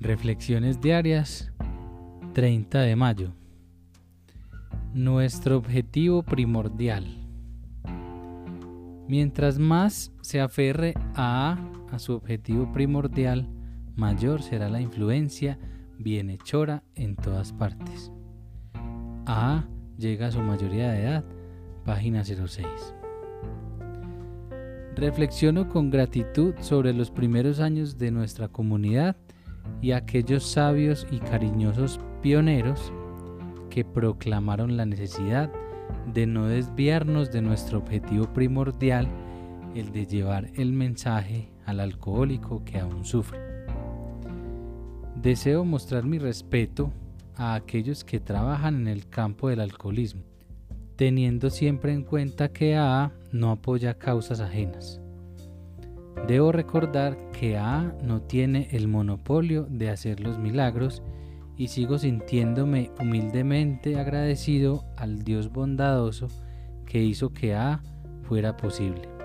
Reflexiones diarias 30 de mayo. Nuestro objetivo primordial. Mientras más se aferre a A, su objetivo primordial, mayor será la influencia bienhechora en todas partes. A llega a su mayoría de edad, página 06. Reflexiono con gratitud sobre los primeros años de nuestra comunidad y aquellos sabios y cariñosos pioneros que proclamaron la necesidad de no desviarnos de nuestro objetivo primordial, el de llevar el mensaje al alcohólico que aún sufre. Deseo mostrar mi respeto a aquellos que trabajan en el campo del alcoholismo, teniendo siempre en cuenta que AA no apoya causas ajenas. Debo recordar que A no tiene el monopolio de hacer los milagros y sigo sintiéndome humildemente agradecido al Dios bondadoso que hizo que A fuera posible.